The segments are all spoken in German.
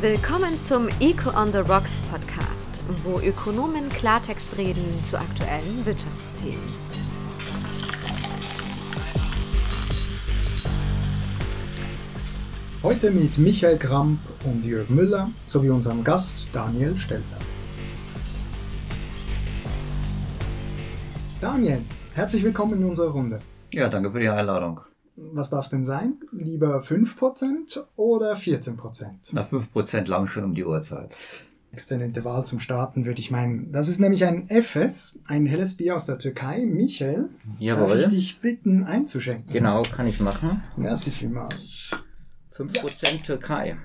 Willkommen zum Eco on the Rocks Podcast, wo Ökonomen Klartext reden zu aktuellen Wirtschaftsthemen. Heute mit Michael Kramp und Jörg Müller sowie unserem Gast Daniel Stelter. Daniel, herzlich willkommen in unserer Runde. Ja, danke für die Einladung. Was darf es denn sein? Lieber 5% oder 14%? Na, 5% lang schon um die Uhrzeit. Exzellente Wahl zum Starten, würde ich meinen. Das ist nämlich ein Efes, ein helles Bier aus der Türkei. Michael, Jawohl. darf ich dich bitten einzuschenken? Genau, kann ich machen. Merci vielmals. 5% Türkei.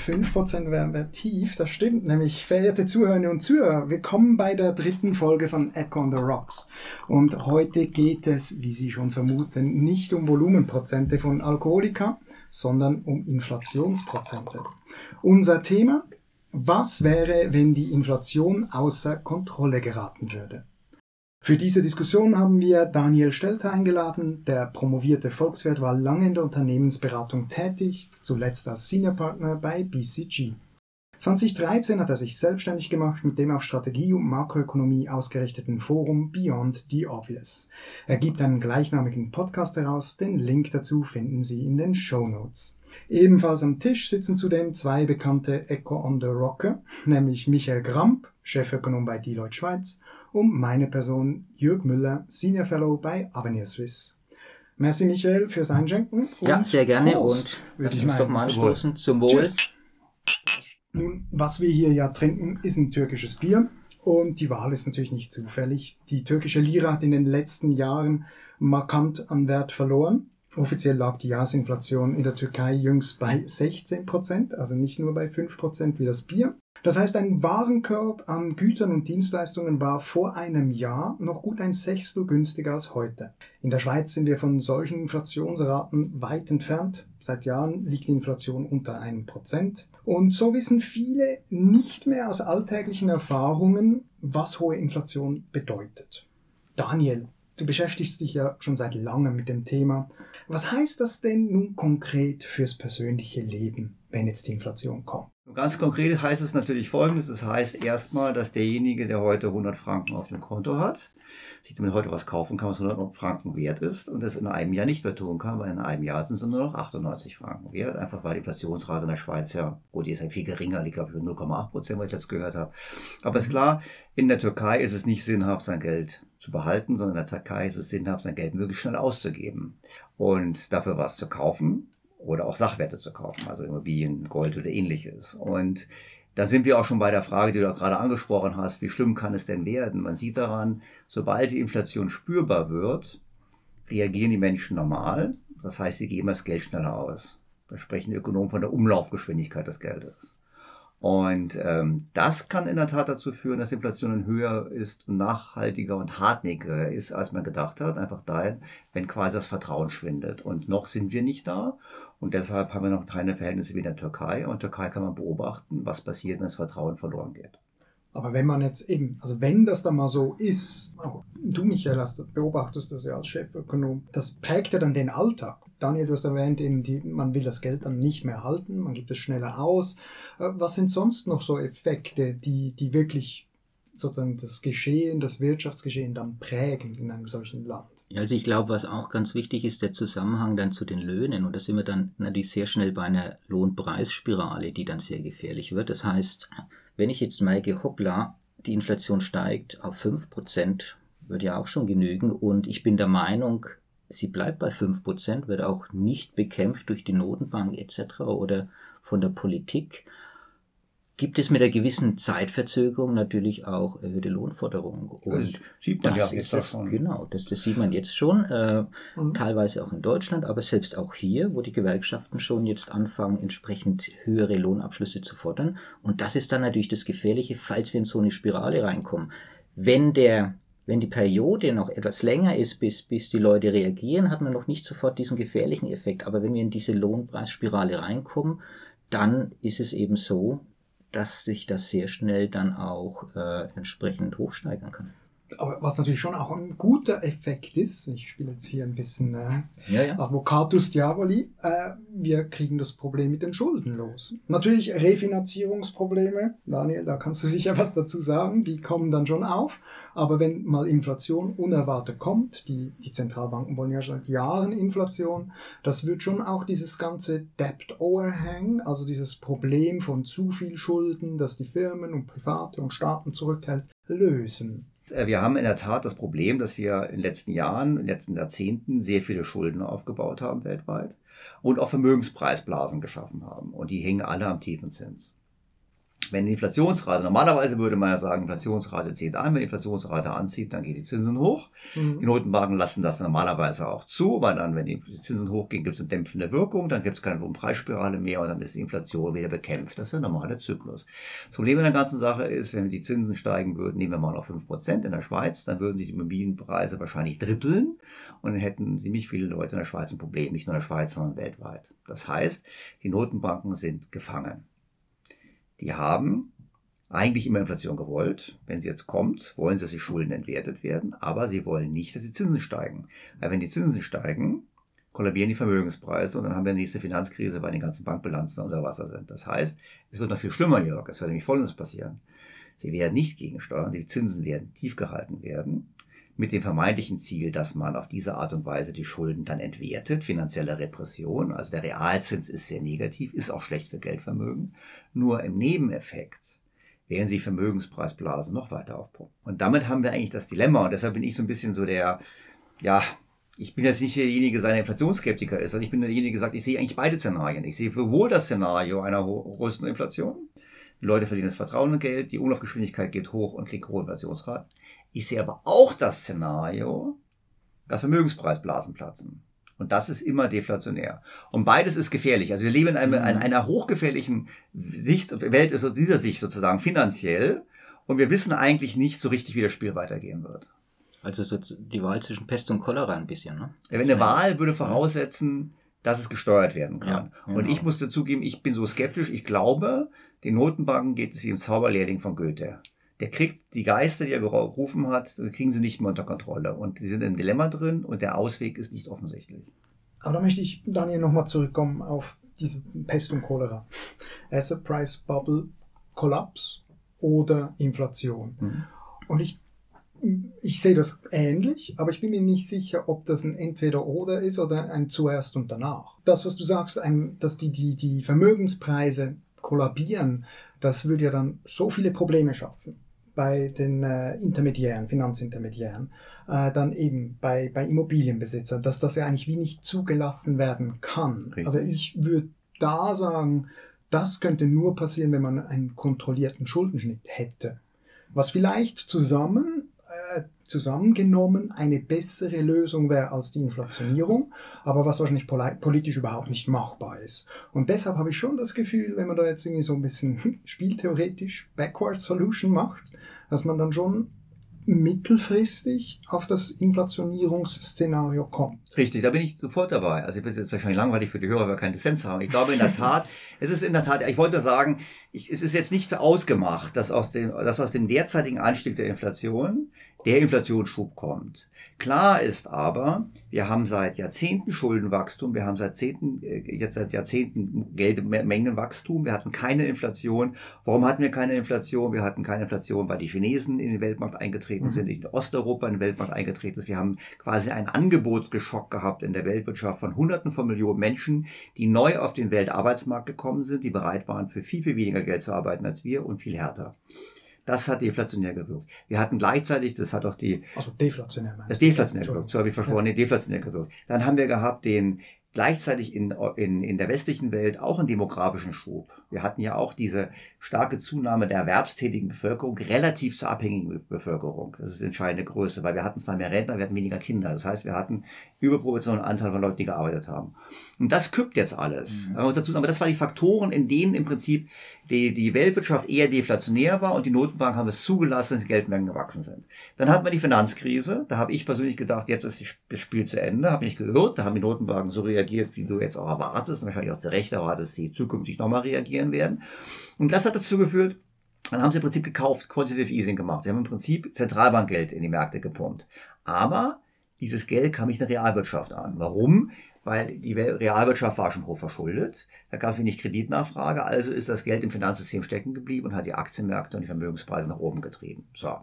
5% wäre wär tief, das stimmt. Nämlich, verehrte Zuhörerinnen und Zuhörer, willkommen bei der dritten Folge von Echo on the Rocks. Und heute geht es, wie Sie schon vermuten, nicht um Volumenprozente von Alkoholika, sondern um Inflationsprozente. Unser Thema, was wäre, wenn die Inflation außer Kontrolle geraten würde? Für diese Diskussion haben wir Daniel Stelter eingeladen. Der promovierte Volkswirt war lange in der Unternehmensberatung tätig, zuletzt als Senior Partner bei BCG. 2013 hat er sich selbstständig gemacht mit dem auf Strategie und Makroökonomie ausgerichteten Forum Beyond the Obvious. Er gibt einen gleichnamigen Podcast heraus, den Link dazu finden Sie in den Show Notes. Ebenfalls am Tisch sitzen zudem zwei bekannte Echo on the Rocker, nämlich Michael Gramp, Chefökonom bei Deloitte Schweiz, und meine Person Jörg Müller, Senior Fellow bei Avenir Swiss. Merci Michael fürs Einschenken. Ja, sehr gerne Prost, und würde ich uns doch mal anstoßen. Zum Wohl. Tschüss. Nun, was wir hier ja trinken, ist ein türkisches Bier. Und die Wahl ist natürlich nicht zufällig. Die türkische Lira hat in den letzten Jahren markant an Wert verloren. Offiziell lag die Jahresinflation in der Türkei jüngst bei 16 Prozent, also nicht nur bei 5 Prozent wie das Bier. Das heißt, ein Warenkorb an Gütern und Dienstleistungen war vor einem Jahr noch gut ein Sechstel günstiger als heute. In der Schweiz sind wir von solchen Inflationsraten weit entfernt. Seit Jahren liegt die Inflation unter einem Prozent. Und so wissen viele nicht mehr aus alltäglichen Erfahrungen, was hohe Inflation bedeutet. Daniel, du beschäftigst dich ja schon seit langem mit dem Thema. Was heißt das denn nun konkret fürs persönliche Leben, wenn jetzt die Inflation kommt? Ganz konkret heißt es natürlich folgendes. Es heißt erstmal, dass derjenige, der heute 100 Franken auf dem Konto hat, sich damit heute was kaufen kann, was 100 Franken wert ist und das in einem Jahr nicht mehr tun kann, weil in einem Jahr sind es nur noch 98 Franken wert. Einfach weil die Inflationsrate in der Schweiz ja, gut, die ist halt viel geringer, die glaube ich 0,8 Prozent, was ich jetzt gehört habe. Aber ist klar, in der Türkei ist es nicht sinnhaft, sein Geld zu behalten, sondern in der Türkei ist es sinnhaft, sein Geld möglichst schnell auszugeben und dafür was zu kaufen oder auch Sachwerte zu kaufen, also Immobilien, Gold oder ähnliches. Und da sind wir auch schon bei der Frage, die du gerade angesprochen hast, wie schlimm kann es denn werden? Man sieht daran, sobald die Inflation spürbar wird, reagieren die Menschen normal. Das heißt, sie geben das Geld schneller aus. Da sprechen Ökonomen von der Umlaufgeschwindigkeit des Geldes. Und ähm, das kann in der Tat dazu führen, dass Inflation höher ist und nachhaltiger und hartnäckiger ist, als man gedacht hat. Einfach dahin, wenn quasi das Vertrauen schwindet. Und noch sind wir nicht da. Und deshalb haben wir noch keine Verhältnisse wie in der Türkei. Und in der Türkei kann man beobachten, was passiert, wenn das Vertrauen verloren geht. Aber wenn man jetzt eben, also wenn das dann mal so ist, auch du Michael hast, beobachtest das ja als Chefökonom, das prägt ja dann den Alltag. Daniel, du hast erwähnt, eben die, man will das Geld dann nicht mehr halten, man gibt es schneller aus. Äh, Was sind sonst noch so Effekte, die, die wirklich sozusagen das Geschehen, das Wirtschaftsgeschehen dann prägen in einem solchen Land? Also ich glaube, was auch ganz wichtig ist, der Zusammenhang dann zu den Löhnen. Und da sind wir dann natürlich sehr schnell bei einer Lohnpreisspirale, die dann sehr gefährlich wird. Das heißt, wenn ich jetzt merke, hoppla, die Inflation steigt auf 5%, würde ja auch schon genügen. Und ich bin der Meinung, sie bleibt bei 5%, wird auch nicht bekämpft durch die Notenbank etc. oder von der Politik. Gibt es mit einer gewissen Zeitverzögerung natürlich auch erhöhte Lohnforderungen. Das sieht man das ja ist jetzt das, schon. Genau, das, das sieht man jetzt schon, äh, Mhm. teilweise auch in Deutschland, aber selbst auch hier, wo die Gewerkschaften schon jetzt anfangen, entsprechend höhere Lohnabschlüsse zu fordern. Und das ist dann natürlich das Gefährliche, falls wir in so eine Spirale reinkommen. Wenn der wenn die Periode noch etwas länger ist, bis, bis die Leute reagieren, hat man noch nicht sofort diesen gefährlichen Effekt. Aber wenn wir in diese Lohnpreisspirale reinkommen, dann ist es eben so, dass sich das sehr schnell dann auch äh, entsprechend hochsteigern kann. Aber was natürlich schon auch ein guter Effekt ist, ich spiele jetzt hier ein bisschen äh, Ja, ja. Advocatus Diaboli, äh, wir kriegen das Problem mit den Schulden los. Natürlich Refinanzierungsprobleme, Daniel, da kannst du sicher was dazu sagen, die kommen dann schon auf, aber wenn mal Inflation unerwartet kommt, die, die Zentralbanken wollen ja seit Jahren Inflation, das wird schon auch dieses ganze Debt Overhang, also dieses Problem von zu viel Schulden, das die Firmen und Private und Staaten zurückhält, lösen. Äh, Wir haben in der Tat das Problem, dass wir in den letzten Jahren, in den letzten Jahrzehnten sehr viele Schulden aufgebaut haben weltweit und auch Vermögenspreisblasen geschaffen haben. Und die hängen alle am tiefen Zins. Wenn die Inflationsrate, normalerweise würde man ja sagen, Inflationsrate zieht an, wenn die Inflationsrate anzieht, dann gehen die Zinsen hoch. Die Notenbanken lassen das normalerweise auch zu, weil dann, wenn die Zinsen hochgehen, gibt es eine dämpfende Wirkung, dann gibt es keine Lohnpreisspirale mehr und dann ist die Inflation wieder bekämpft. Das ist der normale Zyklus. Das Problem in der ganzen Sache ist, wenn die Zinsen steigen würden, nehmen wir mal noch 5% in der Schweiz, dann würden sich die Immobilienpreise wahrscheinlich dritteln und dann hätten ziemlich viele Leute in der Schweiz ein Problem, nicht nur in der Schweiz, sondern weltweit. Das heißt, die Notenbanken sind gefangen. Die haben eigentlich immer Inflation gewollt. Wenn sie jetzt kommt, wollen sie, dass die Schulden entwertet werden, aber sie wollen nicht, dass die Zinsen steigen. Weil wenn die Zinsen steigen, kollabieren die Vermögenspreise und dann haben wir eine nächste Finanzkrise, weil die ganzen Bankbilanzen unter Wasser sind. Das heißt, es wird noch viel schlimmer, Jörg. Es wird nämlich Folgendes passieren. Sie werden nicht gegensteuern, die Zinsen werden tief gehalten werden, mit dem vermeintlichen Ziel, dass man auf diese Art und Weise die Schulden dann entwertet, finanzielle Repression. Also der Realzins ist sehr negativ, ist auch schlecht für Geldvermögen. Nur im Nebeneffekt werden sie Vermögenspreisblasen noch weiter aufpumpen. Und damit haben wir eigentlich das Dilemma. Und deshalb bin ich so ein bisschen so der, ja, ich bin jetzt nicht derjenige, der Inflationsskeptiker ist, sondern ich bin derjenige, der sagt, ich sehe eigentlich beide Szenarien. Ich sehe sowohl das Szenario einer größten Inflation, die Leute verdienen das Vertrauen in Geld, die Umlaufgeschwindigkeit geht hoch und kriegen hohe Inflationsraten. Ich sehe aber auch das Szenario, dass Vermögenspreisblasen platzen. Und das ist immer deflationär. Und beides ist gefährlich. Also wir leben in, einem, in einer hochgefährlichen Sicht, Welt ist aus dieser Sicht sozusagen finanziell. Und wir wissen eigentlich nicht so richtig, wie das Spiel weitergehen wird. Also so die Wahl zwischen Pest und Cholera ein bisschen, ne? Wenn eine Wahl würde voraussetzen, dass es gesteuert werden kann. Ja, Und genau. ich muss dazugeben, ich bin so skeptisch. Ich glaube, den Notenbanken geht es wie im Zauberlehrling von Goethe. Der kriegt die Geister, die er gerufen hat, kriegen sie nicht mehr unter Kontrolle. Und sie sind im Dilemma drin und der Ausweg ist nicht offensichtlich. Aber da möchte ich, Daniel, nochmal zurückkommen auf diese Pest und Cholera. Asset Price Bubble, Kollaps oder Inflation. Mhm. Und ich, ich sehe das ähnlich, aber ich bin mir nicht sicher, ob das ein Entweder-Oder ist oder ein Zuerst und danach. Das, was du sagst, ein, dass die, die, die Vermögenspreise kollabieren, das würde ja dann so viele Probleme schaffen bei den äh, Intermediären, Finanzintermediären, äh, dann eben bei, bei Immobilienbesitzern, dass das ja eigentlich wie nicht zugelassen werden kann. Richtig. Also ich würde da sagen, das könnte nur passieren, wenn man einen kontrollierten Schuldenschnitt hätte. Was vielleicht zusammen, zusammengenommen eine bessere Lösung wäre als die Inflationierung, aber was wahrscheinlich poli- politisch überhaupt nicht machbar ist. Und deshalb habe ich schon das Gefühl, wenn man da jetzt irgendwie so ein bisschen spieltheoretisch Backward Solution macht, dass man dann schon mittelfristig auf das Inflationierungsszenario kommt. Richtig, da bin ich sofort dabei. Also ich bin jetzt wahrscheinlich langweilig für die Hörer, weil wir keinen Dissens haben. Ich glaube in der Tat, es ist in der Tat, ich wollte sagen, ich, es ist jetzt nicht ausgemacht, dass aus dem, dass aus dem derzeitigen Anstieg der Inflation der Inflationsschub kommt. Klar ist aber, wir haben seit Jahrzehnten Schuldenwachstum, wir haben seit Jahrzehnten, äh, jetzt seit Jahrzehnten Geldmengenwachstum, wir hatten keine Inflation. Warum hatten wir keine Inflation? Wir hatten keine Inflation, weil die Chinesen in den Weltmarkt eingetreten sind, in Osteuropa in den Weltmarkt eingetreten ist. Wir haben quasi einen Angebotsgeschock gehabt in der Weltwirtschaft von Hunderten von Millionen Menschen, die neu auf den Weltarbeitsmarkt gekommen sind, die bereit waren, für viel, viel weniger Geld zu arbeiten als wir und viel härter. Das hat deflationär gewirkt. Wir hatten gleichzeitig, das hat auch die Also deflationär meinst das deflationär gewirkt, so habe ich versprochen, nee, deflationär gewirkt. Dann haben wir gehabt den gleichzeitig in, in, in der westlichen Welt auch einen demografischen Schub. Wir hatten ja auch diese starke Zunahme der erwerbstätigen Bevölkerung relativ zur abhängigen Bevölkerung. Das ist die entscheidende Größe, weil wir hatten zwar mehr Rentner, wir hatten weniger Kinder. Das heißt, wir hatten überproportionalen Anteil von Leuten, die gearbeitet haben. Und das kippt jetzt alles. Man muss dazu sagen, aber das waren die Faktoren, in denen im Prinzip die, die Weltwirtschaft eher deflationär war und die Notenbanken haben es zugelassen, dass die Geldmengen gewachsen sind. Dann hatten wir die Finanzkrise. Da habe ich persönlich gedacht, jetzt ist das Spiel zu Ende. Habe mich gehört. Da haben die Notenbanken so reagiert, wie du jetzt auch erwartest. Und wahrscheinlich auch zu Recht erwartest, dass sie zukünftig nochmal reagieren werden. Und das hat dazu geführt, Dann haben sie im Prinzip gekauft, Quantitative Easing gemacht. Sie haben im Prinzip Zentralbankgeld in die Märkte gepumpt. Aber dieses Geld kam nicht in der Realwirtschaft an. Warum? Weil die Realwirtschaft war schon hoch verschuldet. Da gab es wenig Kreditnachfrage. Also ist das Geld im Finanzsystem stecken geblieben und hat die Aktienmärkte und die Vermögenspreise nach oben getrieben. So.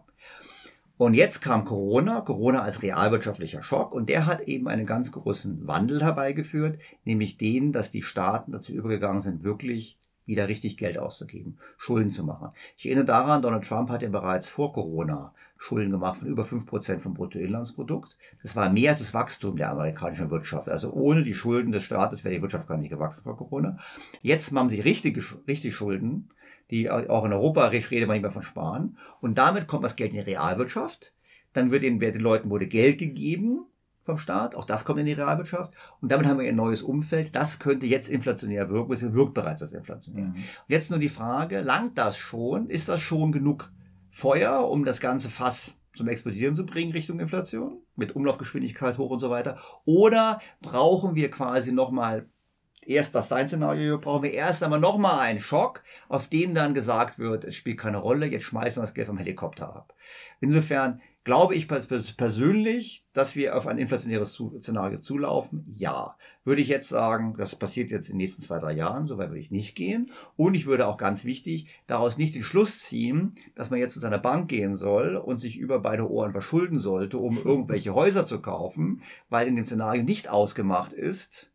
Und jetzt kam Corona, Corona als realwirtschaftlicher Schock und der hat eben einen ganz großen Wandel herbeigeführt, nämlich den, dass die Staaten dazu übergegangen sind, wirklich wieder richtig Geld auszugeben, Schulden zu machen. Ich erinnere daran, Donald Trump hat ja bereits vor Corona Schulden gemacht von über fünf Prozent vom Bruttoinlandsprodukt. Das war mehr als das Wachstum der amerikanischen Wirtschaft. Also ohne die Schulden des Staates wäre die Wirtschaft gar nicht gewachsen vor Corona. Jetzt haben sie richtige, richtig Schulden, die auch in Europa rede man nicht mehr von Sparen. Und damit kommt das Geld in die Realwirtschaft. Dann wird den Leuten wurde Geld gegeben vom Staat. Auch das kommt in die Realwirtschaft. Und damit haben wir ein neues Umfeld. Das könnte jetzt inflationär wirken. Es wirkt bereits als inflationär. Mhm. Und jetzt nur die Frage, langt das schon? Ist das schon genug Feuer, um das ganze Fass zum Explodieren zu bringen Richtung Inflation? Mit Umlaufgeschwindigkeit hoch und so weiter? Oder brauchen wir quasi nochmal erst das sein Szenario, brauchen wir erst einmal nochmal einen Schock, auf den dann gesagt wird, es spielt keine Rolle, jetzt schmeißen wir das Geld vom Helikopter ab. Insofern Glaube ich persönlich, dass wir auf ein inflationäres Szenario zulaufen? Ja. Würde ich jetzt sagen, das passiert jetzt in den nächsten zwei, drei Jahren, so weit würde ich nicht gehen. Und ich würde auch ganz wichtig daraus nicht den Schluss ziehen, dass man jetzt zu seiner Bank gehen soll und sich über beide Ohren verschulden sollte, um irgendwelche Häuser zu kaufen, weil in dem Szenario nicht ausgemacht ist,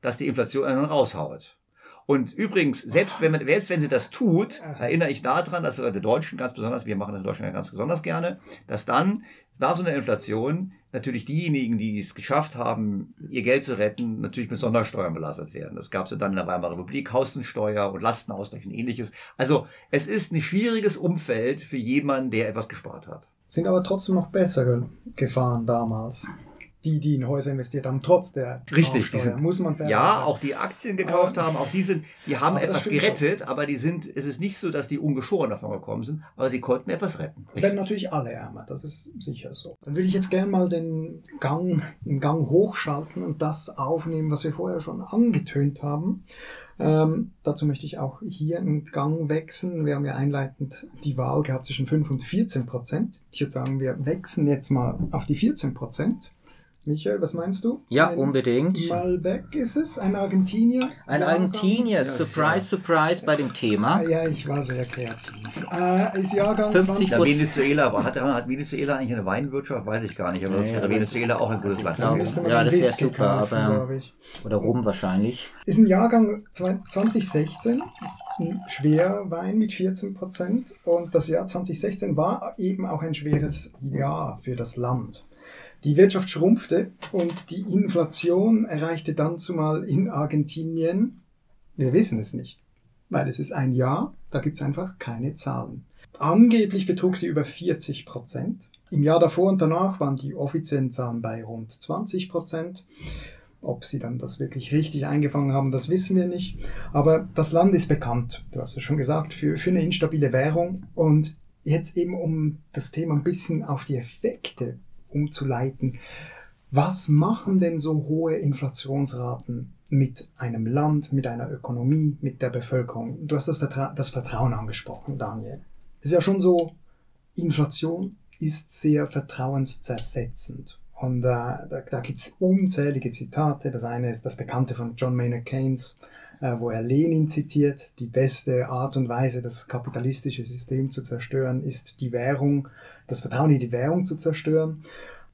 dass die Inflation einen raushaut. Und übrigens, selbst wenn, man, selbst wenn sie das tut, erinnere ich daran, dass die Deutschen ganz besonders, wir machen das in Deutschland ganz besonders gerne, dass dann nach so einer Inflation natürlich diejenigen, die es geschafft haben, ihr Geld zu retten, natürlich mit Sondersteuern belastet werden. Das gab es ja dann in der Weimarer Republik, Haustensteuer und Lastenausgleich und ähnliches. Also es ist ein schwieriges Umfeld für jemanden, der etwas gespart hat. Sind aber trotzdem noch bessere gefahren damals die, die in Häuser investiert haben, trotz der Richtig, die sind, muss man Ja, auch die Aktien gekauft aber, haben, auch die sind, die haben etwas gerettet, schon. aber die sind, es ist nicht so, dass die ungeschoren davon gekommen sind, aber sie konnten etwas retten. Es werden natürlich alle ärmer, das ist sicher so. Dann will ich jetzt gerne mal den Gang, den Gang hochschalten und das aufnehmen, was wir vorher schon angetönt haben. Ähm, dazu möchte ich auch hier einen Gang wechseln. Wir haben ja einleitend die Wahl gehabt zwischen 5 und 14 Prozent. Ich würde sagen, wir wechseln jetzt mal auf die 14 Prozent. Michael, was meinst du? Ja, ein unbedingt. Malbec ist es, ein Argentinier. Ein Argentinier, surprise, surprise bei dem Thema. Ja, ich war sehr kreativ. Äh, ist Jahrgang 50 20... Venezuela, war, hat, hat Venezuela eigentlich eine Weinwirtschaft? Weiß ich gar nicht, aber nee, wäre Venezuela auch ein gutes Land. Ja, ja das wäre super, kaufen, aber... Oder Rum wahrscheinlich. Ist ein Jahrgang 2016, ist ein schwerer Wein mit 14 Prozent und das Jahr 2016 war eben auch ein schweres Jahr für das Land. Die Wirtschaft schrumpfte und die Inflation erreichte dann zumal in Argentinien, wir wissen es nicht, weil es ist ein Jahr, da gibt es einfach keine Zahlen. Angeblich betrug sie über 40 Prozent. Im Jahr davor und danach waren die offiziellen Zahlen bei rund 20 Prozent. Ob sie dann das wirklich richtig eingefangen haben, das wissen wir nicht. Aber das Land ist bekannt, du hast es schon gesagt, für, für eine instabile Währung. Und jetzt eben, um das Thema ein bisschen auf die Effekte umzuleiten. Was machen denn so hohe Inflationsraten mit einem Land, mit einer Ökonomie, mit der Bevölkerung? Du hast das, Vertra das Vertrauen angesprochen, Daniel. Es ist ja schon so, Inflation ist sehr vertrauenszersetzend. Und äh, da, da gibt es unzählige Zitate. Das eine ist das bekannte von John Maynard Keynes, wo er Lenin zitiert. Die beste Art und Weise, das kapitalistische System zu zerstören, ist die Währung das Vertrauen in die Währung zu zerstören.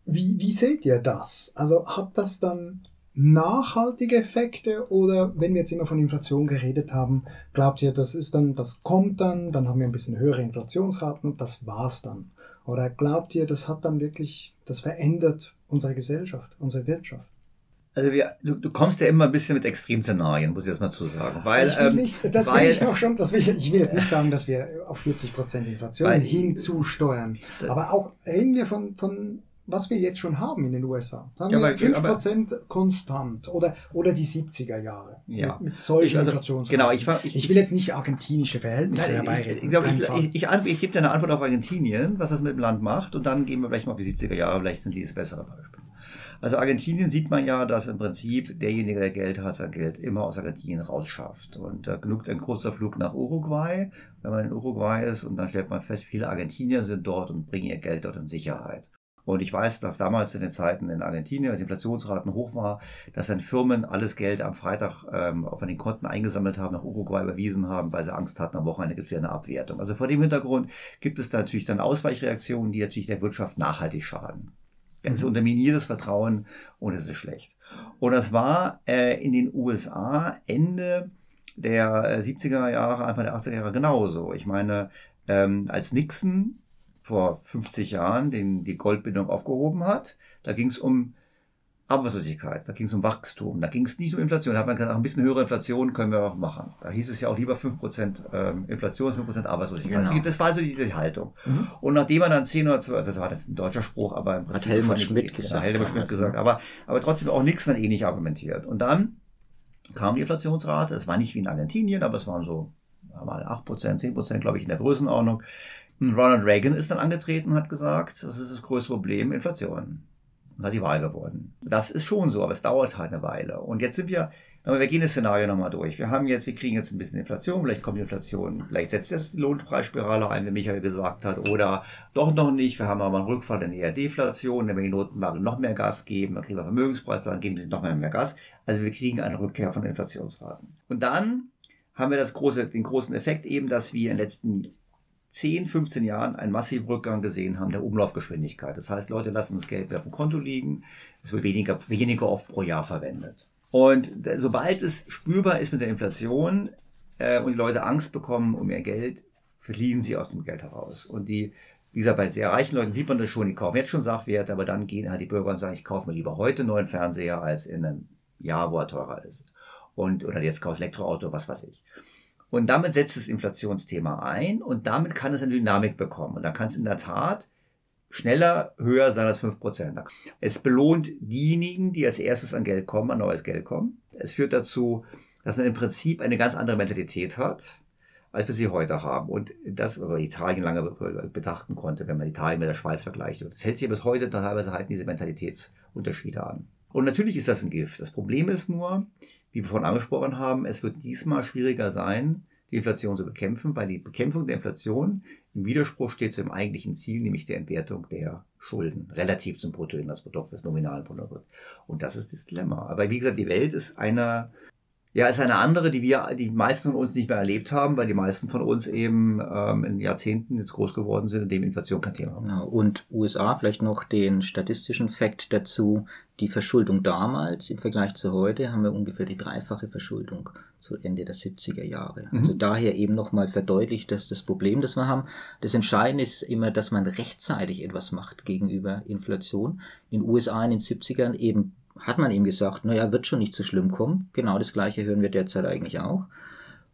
Wie, wie seht ihr das? Also hat das dann nachhaltige Effekte oder wenn wir jetzt immer von Inflation geredet haben, glaubt ihr, das ist dann, das kommt dann, dann haben wir ein bisschen höhere Inflationsraten und das war's dann? Oder glaubt ihr, das hat dann wirklich, das verändert unsere Gesellschaft, unsere Wirtschaft? Also wir, du, du kommst ja immer ein bisschen mit Extremszenarien, muss ich jetzt mal zu sagen. Weil, ich will nicht, das weil, will ich noch schon, das will ich, ich will jetzt nicht sagen, dass wir auf 40% Inflation weil, hinzusteuern. Aber auch reden wir von, von was wir jetzt schon haben in den USA. Sagen ja, wir 5% aber, konstant oder, oder die 70er Jahre. Ja. Mit, mit solchen also, Inflationsraten. Genau, ich, ich, ich, will jetzt nicht argentinische Verhältnisse nein, herbeireden. Ich, ich, glaube, ich, ich, ich, ich gebe dir eine Antwort auf Argentinien, was das mit dem Land macht und dann gehen wir vielleicht mal auf die 70er Jahre, vielleicht sind die das bessere Beispiel. Also Argentinien sieht man ja, dass im Prinzip derjenige, der Geld hat, sein Geld immer aus Argentinien rausschafft. Und da genügt ein kurzer Flug nach Uruguay, wenn man in Uruguay ist, und dann stellt man fest, viele Argentinier sind dort und bringen ihr Geld dort in Sicherheit. Und ich weiß, dass damals in den Zeiten in Argentinien, als die Inflationsraten hoch war, dass dann Firmen alles Geld am Freitag ähm, auf den Konten eingesammelt haben, nach Uruguay überwiesen haben, weil sie Angst hatten, am Wochenende gibt es wieder eine Abwertung. Also vor dem Hintergrund gibt es da natürlich dann Ausweichreaktionen, die natürlich der Wirtschaft nachhaltig schaden. Es mhm. unterminiert das Vertrauen und es ist schlecht. Und das war äh, in den USA Ende der 70er äh, Jahre, Anfang der 80er Jahre genauso. Ich meine, ähm, als Nixon vor 50 Jahren den, die Goldbindung aufgehoben hat, da ging es um Arbeitslosigkeit, da ging es um Wachstum, da ging es nicht um Inflation. Da hat man gesagt, ein bisschen höhere Inflation können wir auch machen. Da hieß es ja auch lieber 5% ähm, Inflation, 5% Arbeitslosigkeit. Genau. Das war so die, die Haltung. Mhm. Und nachdem man dann 10 oder 12, also das war das ein deutscher Spruch, aber im Prinzip... Hat Helmut Schmidt gesagt. Ja, Helmut Schmidt gesagt, ne? aber, aber trotzdem auch nichts dann ähnlich argumentiert. Und dann kam die Inflationsrate, es war nicht wie in Argentinien, aber es waren so mal 8%, 10%, glaube ich, in der Größenordnung. Ronald Reagan ist dann angetreten und hat gesagt, das ist das größte Problem, Inflation und hat die Wahl gewonnen. Das ist schon so, aber es dauert halt eine Weile. Und jetzt sind wir, aber wir gehen das Szenario nochmal durch. Wir haben jetzt, wir kriegen jetzt ein bisschen Inflation, vielleicht kommt die Inflation, vielleicht setzt jetzt die Lohnpreisspirale ein, wie Michael gesagt hat, oder doch noch nicht. Wir haben aber einen Rückfall in eher Deflation, wenn wir die Notenbanken noch mehr Gas geben, dann kriegen wir Vermögenspreis, dann geben sie noch mehr, mehr Gas. Also wir kriegen eine Rückkehr von Inflationsraten. Und dann haben wir das große, den großen Effekt eben, dass wir in den letzten 10, 15 Jahren einen massiven Rückgang gesehen haben der Umlaufgeschwindigkeit. Das heißt, Leute lassen das Geld auf dem Konto liegen, es wird weniger, weniger oft pro Jahr verwendet. Und sobald es spürbar ist mit der Inflation äh, und die Leute Angst bekommen um ihr Geld, fliehen sie aus dem Geld heraus. Und die, wie gesagt, bei sehr reichen Leuten sieht man das schon, die kaufen jetzt schon Sachwerte, aber dann gehen halt die Bürger und sagen, ich kaufe mir lieber heute einen neuen Fernseher als in einem Jahr, wo er teurer ist. Und, oder jetzt kaufst Elektroauto, was weiß ich. Und damit setzt das Inflationsthema ein und damit kann es eine Dynamik bekommen. Und dann kann es in der Tat schneller höher sein als 5%. Es belohnt diejenigen, die als erstes an Geld kommen, an neues Geld kommen. Es führt dazu, dass man im Prinzip eine ganz andere Mentalität hat, als wir sie heute haben. Und das, was Italien lange betrachten konnte, wenn man Italien mit der Schweiz vergleicht. Das hält sich bis heute teilweise halten diese Mentalitätsunterschiede an. Und natürlich ist das ein Gift. Das Problem ist nur, wie wir vorhin angesprochen haben, es wird diesmal schwieriger sein, die Inflation zu bekämpfen, weil die Bekämpfung der Inflation im Widerspruch steht zu dem eigentlichen Ziel, nämlich der Entwertung der Schulden relativ zum Bruttoinlandsprodukt, des nominalen Produkts. Und das ist das Dilemma. Aber wie gesagt, die Welt ist eine ja, ist eine andere, die wir, die meisten von uns nicht mehr erlebt haben, weil die meisten von uns eben ähm, in Jahrzehnten jetzt groß geworden sind, in dem Inflation kein Thema haben. Genau. Und USA vielleicht noch den statistischen Fakt dazu. Die Verschuldung damals im Vergleich zu heute haben wir ungefähr die dreifache Verschuldung zu Ende der 70er Jahre. Mhm. Also daher eben nochmal verdeutlicht, dass das Problem, das wir haben, das Entscheidende ist immer, dass man rechtzeitig etwas macht gegenüber Inflation. In den USA in den 70ern eben hat man ihm gesagt, naja, wird schon nicht so schlimm kommen. Genau das gleiche hören wir derzeit eigentlich auch.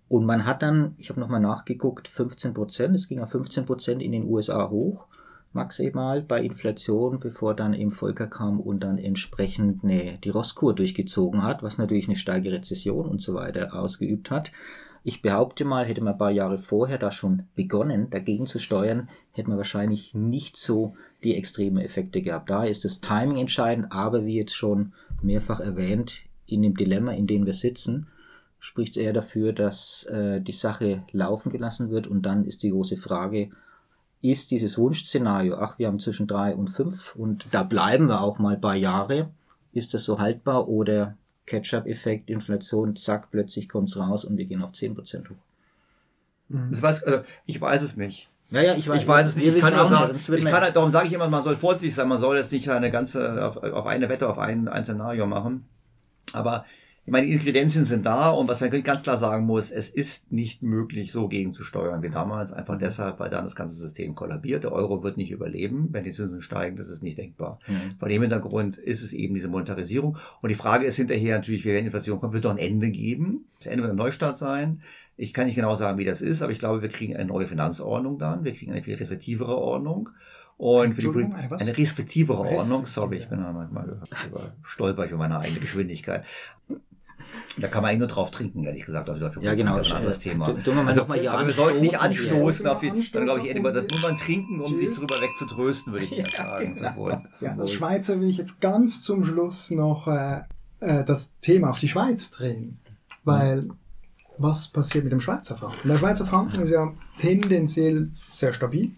Und man hat dann, ich habe nochmal nachgeguckt, 15 Prozent, es ging auf 15 Prozent in den USA hoch, maximal bei Inflation, bevor dann eben Volker kam und dann entsprechend eine, die Rosskur durchgezogen hat, was natürlich eine steige Rezession und so weiter ausgeübt hat. Ich behaupte mal, hätte man ein paar Jahre vorher da schon begonnen, dagegen zu steuern, hätte man wahrscheinlich nicht so die extremen Effekte gehabt. Da ist das Timing entscheidend, aber wie jetzt schon mehrfach erwähnt, in dem Dilemma, in dem wir sitzen, spricht es eher dafür, dass äh, die Sache laufen gelassen wird und dann ist die große Frage, ist dieses Wunschszenario, ach, wir haben zwischen drei und fünf und da bleiben wir auch mal ein paar Jahre, ist das so haltbar oder Catch-up-Effekt, Inflation, zack, plötzlich kommt's raus und wir gehen auf 10% hoch. Das weiß, also ich weiß es nicht. Ja, ja, ich weiß, ich weiß es nicht. Ich kann nur sagen, ich kann, darum sage ich immer, man soll vorsichtig sein, man soll jetzt nicht eine ganze, auf, auf eine Wette, auf ein, ein Szenario machen. Aber ich meine, die Ingredienzien sind da und was man ganz klar sagen muss, es ist nicht möglich, so gegenzusteuern wie damals, einfach deshalb, weil dann das ganze System kollabiert. Der Euro wird nicht überleben, wenn die Zinsen steigen, das ist nicht denkbar. Mhm. Vor dem Hintergrund ist es eben diese Monetarisierung. Und die Frage ist hinterher natürlich, wenn Inflation kommt, wird doch ein Ende geben. Das Ende wird ein Neustart sein. Ich kann nicht genau sagen, wie das ist, aber ich glaube, wir kriegen eine neue Finanzordnung dann. Wir kriegen eine viel restriktivere Ordnung. Und für die eine, eine restriktivere Ordnung, sorry, ich bin da manchmal stolper ich über meine eigene Geschwindigkeit. Da kann man eigentlich nur drauf trinken, ehrlich gesagt, auf die deutsche Ja, genau. Das ist ein anderes Thema. Du- mal also, mal wir sollten nicht anstoßen auf die, Anstoßen dann glaube ich, eher, muss man trinken, um sich Tschüss. drüber wegzutrösten, würde ich Ihnen sagen. genau. Zum Wohl. Ja, das Schweizer will ich jetzt ganz zum Schluss noch äh, äh, das Thema auf die Schweiz drehen. Weil was passiert mit dem Schweizer Franken? Der Schweizer Franken ist ja tendenziell sehr stabil,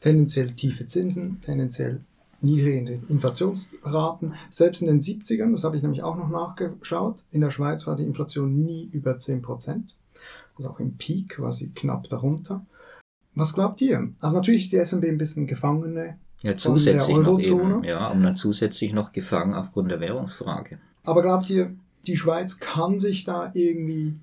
tendenziell tiefe Zinsen, tendenziell niedrige Inflationsraten. Selbst in den 70ern, das habe ich nämlich auch noch nachgeschaut, in der Schweiz war die Inflation nie über 10 Prozent. Also auch im Peak war sie knapp darunter. Was glaubt ihr? Also natürlich ist die SNB ein bisschen Gefangene Ja, von der zusätzlich noch Eurozone. eben. Ja, und dann zusätzlich noch gefangen aufgrund der Währungsfrage. Aber glaubt ihr, die Schweiz kann sich da irgendwie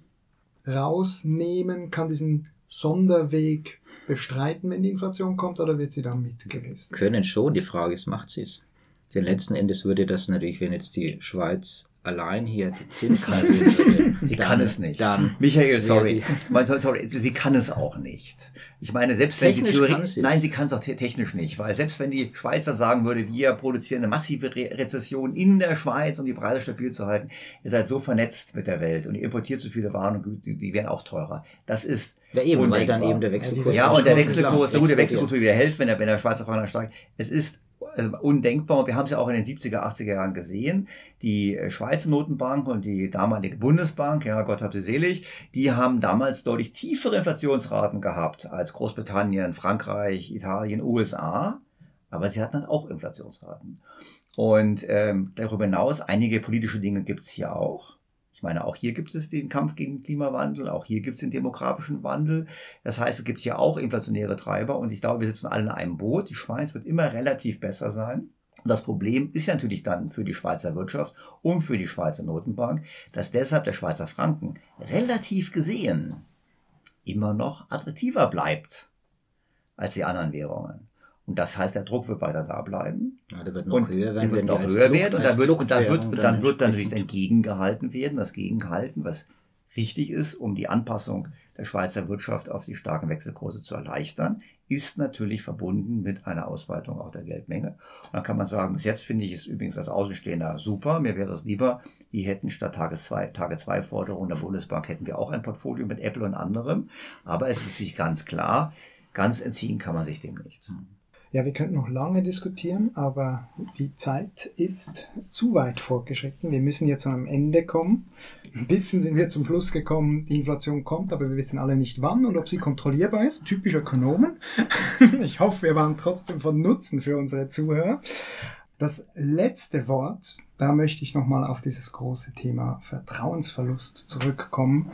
rausnehmen, kann diesen Sonderweg bestreiten, wenn die Inflation kommt, oder wird sie dann mitgerissen? Können schon, die Frage ist, macht sie es? Denn letzten Endes würde das natürlich, wenn jetzt die Schweiz allein hier die würde, Sie dann- kann es nicht. Dann Michael, sorry. Ja, sorry. Sie kann es auch nicht. Ich meine, selbst wenn Technisch sie Theorie, sie nein, sie kann es auch te- technisch nicht, weil selbst wenn die Schweizer sagen würde, wir produzieren eine massive Re Rezession in der Schweiz, um die Preise stabil zu halten, ihr seid so vernetzt mit der Welt und ihr importiert so viele Waren und Güter, die werden auch teurer. Das ist Ja, eben, weil dann eben der Wechselkurs. Ja, und der Kurs Wechselkurs, gut, der. Wechselkurs würde wieder helfen, wenn der, wenn der Schweizer Franken steigt. Es ist undenkbar und wir haben es ja auch in den 70er, 80er Jahren gesehen. Die äh, Schweizer Notenbank und die damalige Bundesbank, ja Gott hab sie selig, die haben damals deutlich tiefere Inflationsraten gehabt als Großbritannien, Frankreich, Italien, USA. Aber sie hatten dann auch Inflationsraten. Und ähm, darüber hinaus, einige politische Dinge gibt's hier auch. Ich meine, auch hier gibt es den Kampf gegen den Klimawandel, auch hier gibt es den demografischen Wandel. Das heißt, es gibt hier auch inflationäre Treiber und ich glaube, wir sitzen alle in einem Boot. Die Schweiz wird immer relativ besser sein. Und das Problem ist ja natürlich dann für die Schweizer Wirtschaft und für die Schweizer Notenbank, dass deshalb der Schweizer Franken relativ gesehen immer noch attraktiver bleibt als die anderen Währungen. Und das heißt, der Druck wird weiter da bleiben. Ja, der wird noch Und höher der werden, wird wenn noch höher werden und dann wird, und dann wird, und dann wird dann natürlich entgegengehalten werden, das Gegenhalten, was richtig ist, um die Anpassung der Schweizer Wirtschaft auf die starken Wechselkurse zu erleichtern, ist natürlich verbunden mit einer Ausweitung auch der Geldmenge. Und dann kann man sagen, bis jetzt finde ich es übrigens als Außenstehender super. Mir wäre es lieber, wir hätten statt Tages zwei, Tage 2 Forderungen der Bundesbank hätten wir auch ein Portfolio mit Apple und anderem. Aber es ist natürlich ganz klar, ganz entziehen kann man sich dem nicht. Ja, wir könnten noch lange diskutieren, aber die Zeit ist zu weit fortgeschritten. Wir müssen jetzt am Ende kommen. Ein bisschen sind wir zum Schluss gekommen, die Inflation kommt, aber wir wissen alle nicht wann und ob sie kontrollierbar ist. Typisch Ökonomen. Ich hoffe, wir waren trotzdem von Nutzen für unsere Zuhörer. Das letzte Wort, da möchte ich nochmal auf dieses große Thema Vertrauensverlust zurückkommen.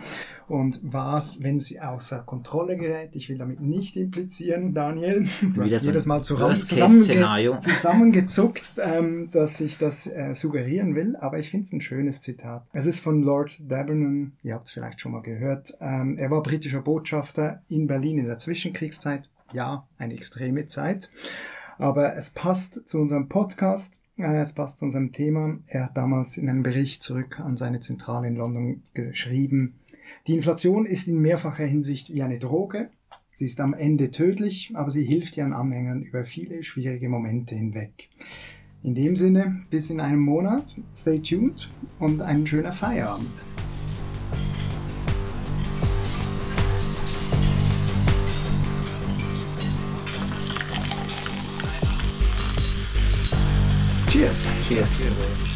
Und was, wenn sie außer Kontrolle gerät? Ich will damit nicht implizieren, Daniel. Du hast so jedes Mal zusammenge zusammengezuckt, ähm, dass ich das äh, suggerieren will, aber ich finde es ein schönes Zitat. Es ist von Lord Dabernon, ihr habt es vielleicht schon mal gehört. Ähm, er war britischer Botschafter in Berlin in der Zwischenkriegszeit. Ja, eine extreme Zeit. Aber es passt zu unserem Podcast, es passt zu unserem Thema. Er hat damals in einem Bericht zurück an seine Zentrale in London geschrieben, die Inflation ist in mehrfacher Hinsicht wie eine Droge. Sie ist am Ende tödlich, aber sie hilft ihren Anhängern über viele schwierige Momente hinweg. In dem Sinne, bis in einem Monat, stay tuned und einen schönen Feierabend. Cheers. Cheers.